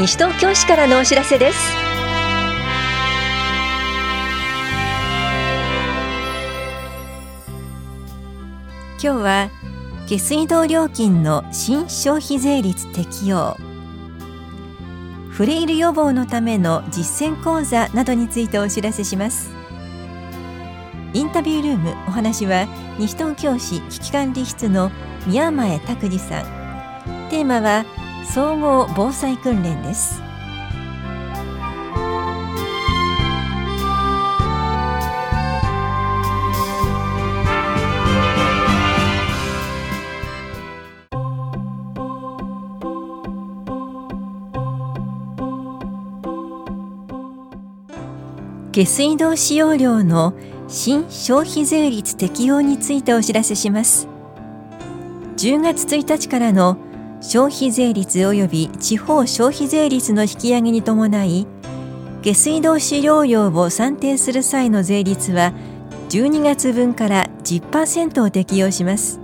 西東京市からのお知らせです。今日は下水道料金の新消費税率適用。フレイル予防のための実践講座などについてお知らせします。インタビュールームお話は西東京市危機管理室の宮前拓司さん。テーマは総合防災訓練です。下水道使用量の新消費税率適用についてお知らせします。10月1日からの消費税率及び地方消費税率の引き上げに伴い下水道使用量を算定する際の税率は12月分から10%を適用します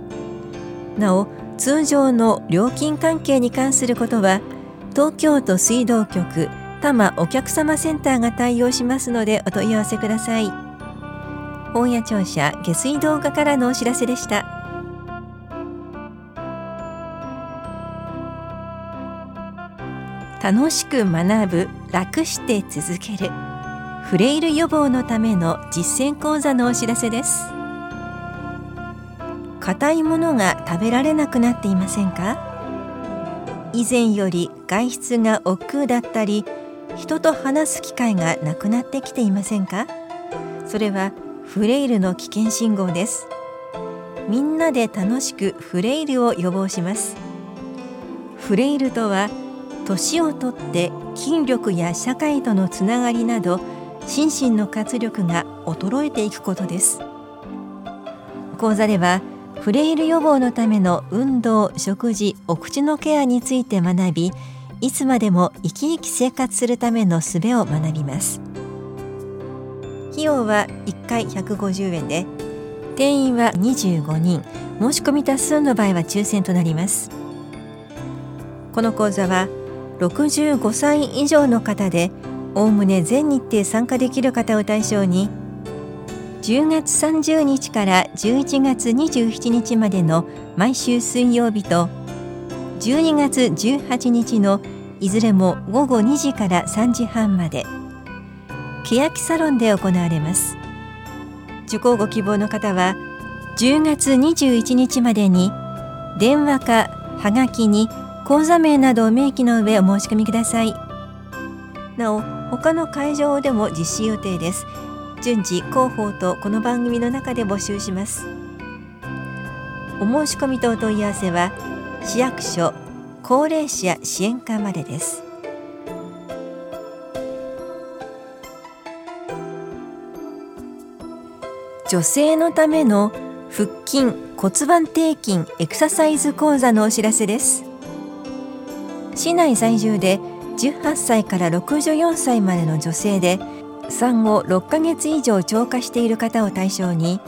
なお通常の料金関係に関することは東京都水道局多摩お客様センターが対応しますのでお問い合わせください。本屋庁舎下水道課からのお知らせでした楽しく学ぶ楽して続ける。フレイル予防のための実践講座のお知らせです。硬いものが食べられなくなっていませんか？以前より外出が億劫だったり人と話す機会がなくなってきていませんか？それはフレイルの危険信号です。みんなで楽しくフレイルを予防します。フレイルとは年をとって筋力や社会とのつながりなど心身の活力が衰えていくことです。講座ではフレイル予防のための運動食事お口のケアについて学びいつまでも生き生き生活するための術を学びます。費用は1回150円で定員は25人。申し込み多数の場合は抽選となります。この講座は65歳以上の方でおおむね全日程参加できる方を対象に10月30日から11月27日までの毎週水曜日と12月18日のいずれも午後2時から3時半まで欅サロンで行われます。受講ご希望の方は10月21日までに電話かはがきに講座名などを明記の上お申し込みください。なお他の会場でも実施予定です。順次広報とこの番組の中で募集します。お申し込みとお問い合わせは市役所高齢者支援課までです。女性のための腹筋骨盤底筋エクササイズ講座のお知らせです。市内在住で18歳から64歳までの女性で産後6ヶ月以上超過している方を対象に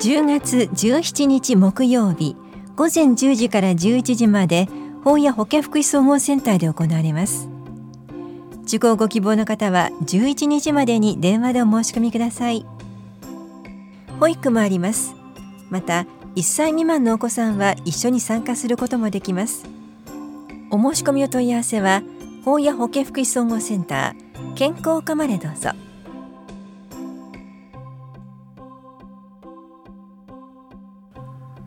10月17日木曜日午前10時から11時まで本屋保健福祉総合センターで行われます。受講ご希望の方は11日までに電話でお申し込みください。保育もあります。また1歳未満のお子さんは一緒に参加することもできます。お申し込みお問い合わせは本屋保健福祉総合センター健康課までどうぞ。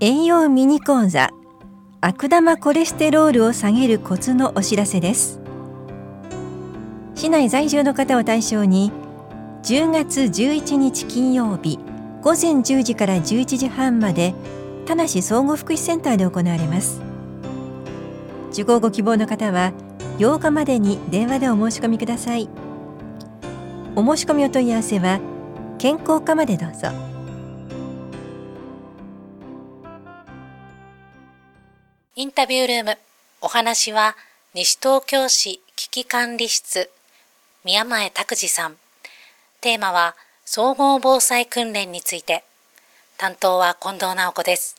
栄養ミニ講座悪玉コレステロールを下げるコツのお知らせです。市内在住の方を対象に10月11日金曜日午前10時から11時半まで田梨総合福祉センターで行われます。受講ご希望の方は8日までに電話でお申し込みください。お申し込みお問い合わせは健康課までどうぞ。インタビュールームお話は西東京市危機管理室宮前拓司さん。テーマは総合防災訓練について。担当は近藤直子です。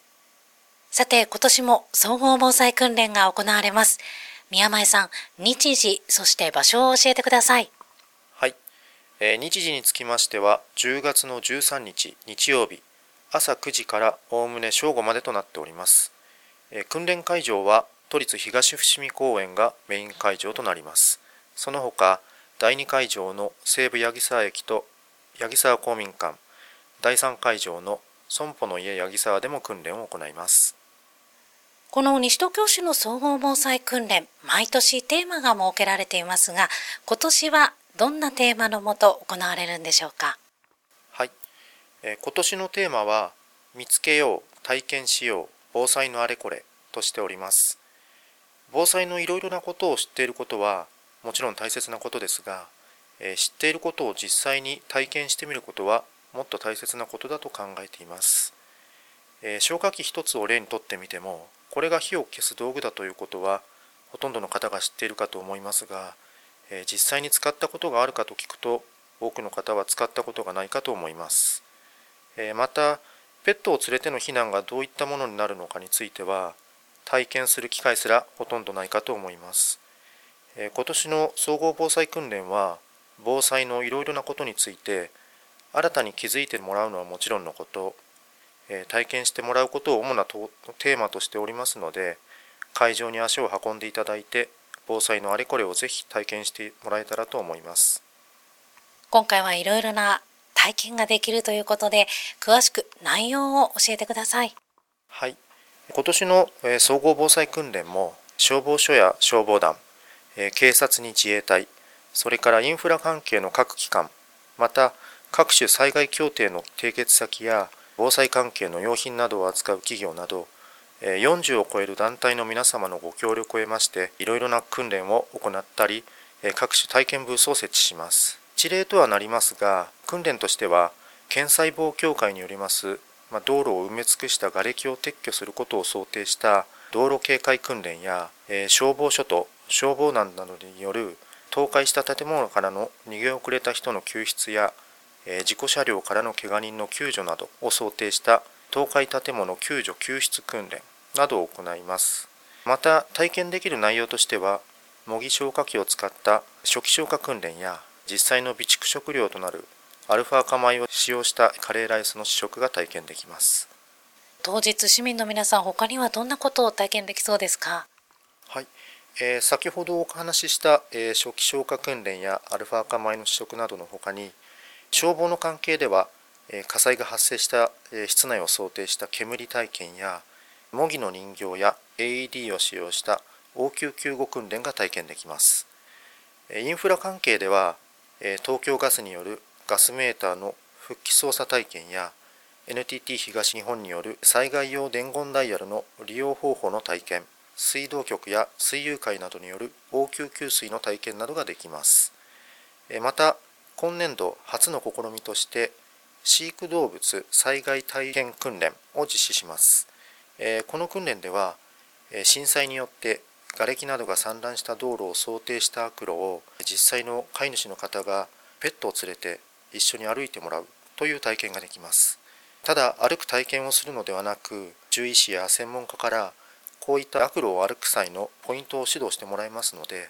さて、今年も総合防災訓練が行われます。宮前さん、日時、そして場所を教えてください。はい、えー、日時につきましては、10月の13日日曜日、朝9時からおおむね正午までとなっております。えー、訓練会場は都立東伏見公園がメイン会場となります。その他、第2会場の西武八木沢駅と八木沢公民館、第3会場の損保の家八木沢でも訓練を行います。この西東京市の総合防災訓練、毎年テーマが設けられていますが、今年はどんなテーマのもと行われるんでしょうか？はい、えー、今年のテーマは、見つけよう、体験しよう、防災のあれこれとしております。防災のいろいろなことを知っていることは、もちろん大切なことですが、え、知っていることを実際に体験してみることはもっと大切なことだと考えています。え、消火器一つを例にとってみてもこれが火を消す道具だということはほとんどの方が知っているかと思いますが、え実際に使ったことがあるかと聞くと多くの方は使ったことがないかと思います、えまたペットを連れての避難がどういったものになるのかについては体験する機会すらほとんどないかと思います、え今年の総合防災訓練は防災のいろいろなことについて新たに気づいてもらうのはもちろんのことえ体験してもらうことを主なテーマとしておりますので会場に足を運んでいただいて防災のあれこれをぜひ体験してもらえたらと思います。今回はいろいろな体験ができるということで詳しく内容を教えてください。はい。今年の総合防災訓練も消防署や消防団警察に自衛隊それからインフラ関係の各機関また各種災害協定の締結先や防災関係の用品などを扱う企業など40を超える団体の皆様のご協力を得ましていろいろな訓練を行ったり各種体験ブースを設置します。一例とはなりますが訓練としては県細胞協会によりますま道路を埋め尽くした瓦礫を撤去することを想定した道路警戒訓練やえ消防署と消防団などによる倒壊した建物からの逃げ遅れた人の救出や事故車両からのけが人の救助などを想定した倒壊建物救助救出訓練などを行います。また体験できる内容としては模擬消火器を使った初期消火訓練や実際の備蓄食料となるアルファ化米を使用したカレーライスの試食が体験できます。当日市民の皆さん他にはどんなことを体験できそうですか？はい、えー、先ほどお話しした、えー、初期消火訓練やアルファ化米の試食などの他に消防の関係ではえ火災が発生したえ室内を想定した煙体験や模擬の人形や AED を使用した応急救護訓練が体験できます。えインフラ関係ではえ東京ガスによるガスメーターの復帰操作体験や NTT 東日本による災害用伝言ダイヤルの利用方法の体験。水道局や水友会などによる応急給水の体験などができます。また今年度初の試みとして飼育動物災害体験訓練を実施します、この訓練では震災によって瓦礫などが散乱した道路を想定した悪路を実際の飼い主の方がペットを連れて一緒に歩いてもらうという体験ができます。ただ歩く体験をするのではなく獣医師や専門家からこういった悪路を歩く際のポイントを指導してもらいますので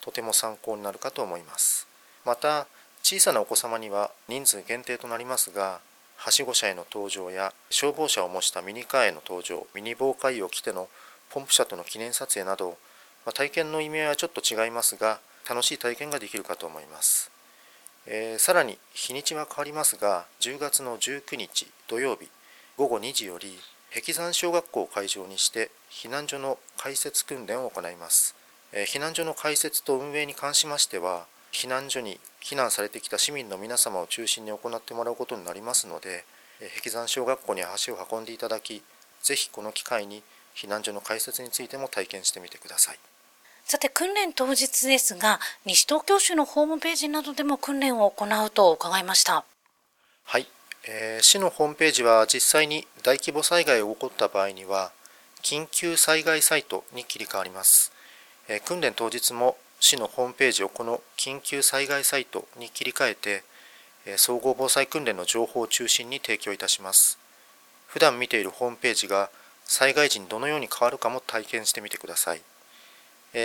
とても参考になるかと思います。また小さなお子様には人数限定となりますがはしご車への登場や消防車を模したミニカーへの登場ミニ防火衣を着てのポンプ車との記念撮影など、まあ、体験の意味合いはちょっと違いますが楽しい体験ができるかと思います、えー、さらに日にちは変わりますが10月の19日土曜日午後2時より壁山小学校を会場にして避難所の開設訓練を行います、えー、避難所の開設と運営に関しましては避難所に避難されてきた市民の皆様を中心に行ってもらうことになりますので壁山小学校に足を運んでいただきぜひこの機会に避難所の開設についても体験してみてください。さて訓練当日ですが西東京市のホームページなどでも訓練を行うと伺いました。はい、えー、市のホームページは実際に大規模災害が起こった場合には緊急災害サイトに切り替わります、え、訓練当日も市のホームページをこの緊急災害サイトに切り替えて総合防災訓練の情報を中心に提供いたします。普段見ているホームページが災害時にどのように変わるかも体験してみてください。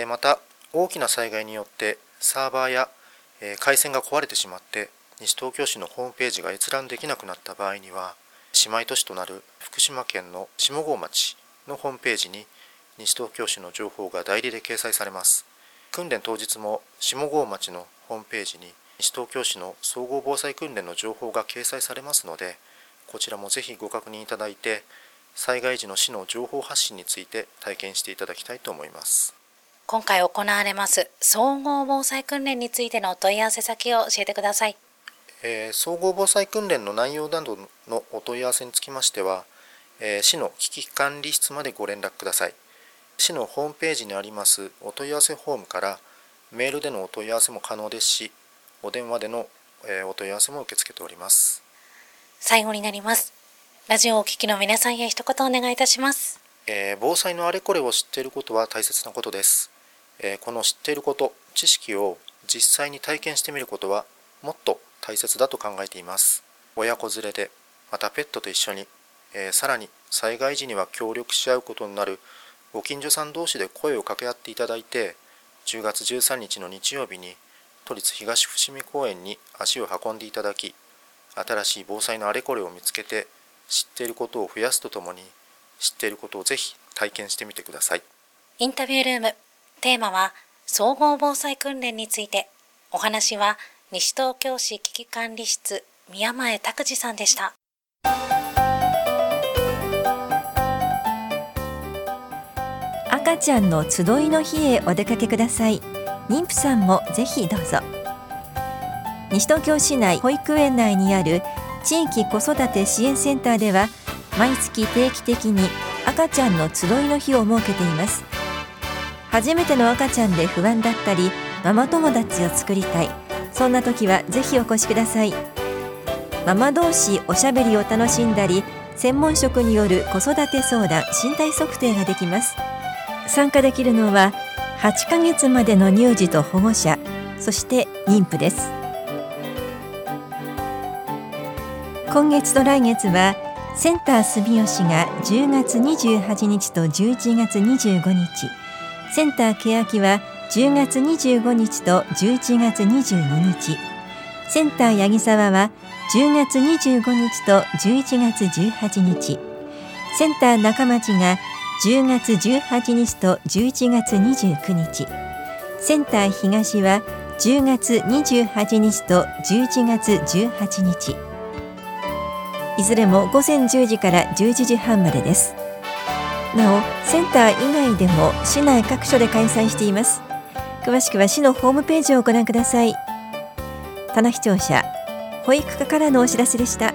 また大きな災害によってサーバーや回線が壊れてしまって西東京市のホームページが閲覧できなくなった場合には姉妹都市となる福島県の下郷町のホームページに西東京市の情報が代理で掲載されます。訓練当日も下郷町のホームページに西東京市の総合防災訓練の情報が掲載されますのでこちらもぜひご確認いただいて災害時の市の情報発信について体験していただきたいと思います。今回行われます総合防災訓練についてのお問い合わせ先を教えてください、えー、総合防災訓練の内容などのお問い合わせにつきましては、えー、市の危機管理室までご連絡ください。市のホームページにありますお問い合わせフォームからメールでのお問い合わせも可能ですしお電話でのお問い合わせも受け付けております。最後になります。ラジオをお聞きの皆さんへ一言お願いいたします、えー、防災のあれこれを知っていることは大切なことです、えー、この知っていること知識を実際に体験してみることはもっと大切だと考えています。親子連れでまたペットと一緒に、えー、さらに災害時には協力し合うことになるご近所さん同士で声を掛け合っていただいて10月13日の日曜日に都立東伏見公園に足を運んでいただき新しい防災のあれこれを見つけて知っていることを増やすとともに知っていることをぜひ体験してみてください。インタビュールーム。テーマは総合防災訓練について。お話は西東京市危機管理室宮前拓司さんでした。赤ちゃんの集いの日へお出かけください。妊婦さんもぜひどうぞ。西東京市内保育園内にある地域子育て支援センターでは毎月定期的に赤ちゃんの集いの日を設けています。初めての赤ちゃんで不安だったりママ友達を作りたい。そんな時はぜひお越しください。ママ同士おしゃべりを楽しんだり専門職による子育て相談身体測定ができます。参加できるのは8ヶ月までの乳児と保護者そして妊婦です。今月と来月はセンター住吉が10月28日と11月25日。センター欅は10月25日と11月22日。センター八木沢は10月25日と11月18日。センター中町が10月18日と11月29日センター東は10月28日と11月18日いずれも午前10時から11時半までです。なおセンター以外でも市内各所で開催しています。詳しくは市のホームページをご覧ください。棚視聴者保育課からのお知らせでした。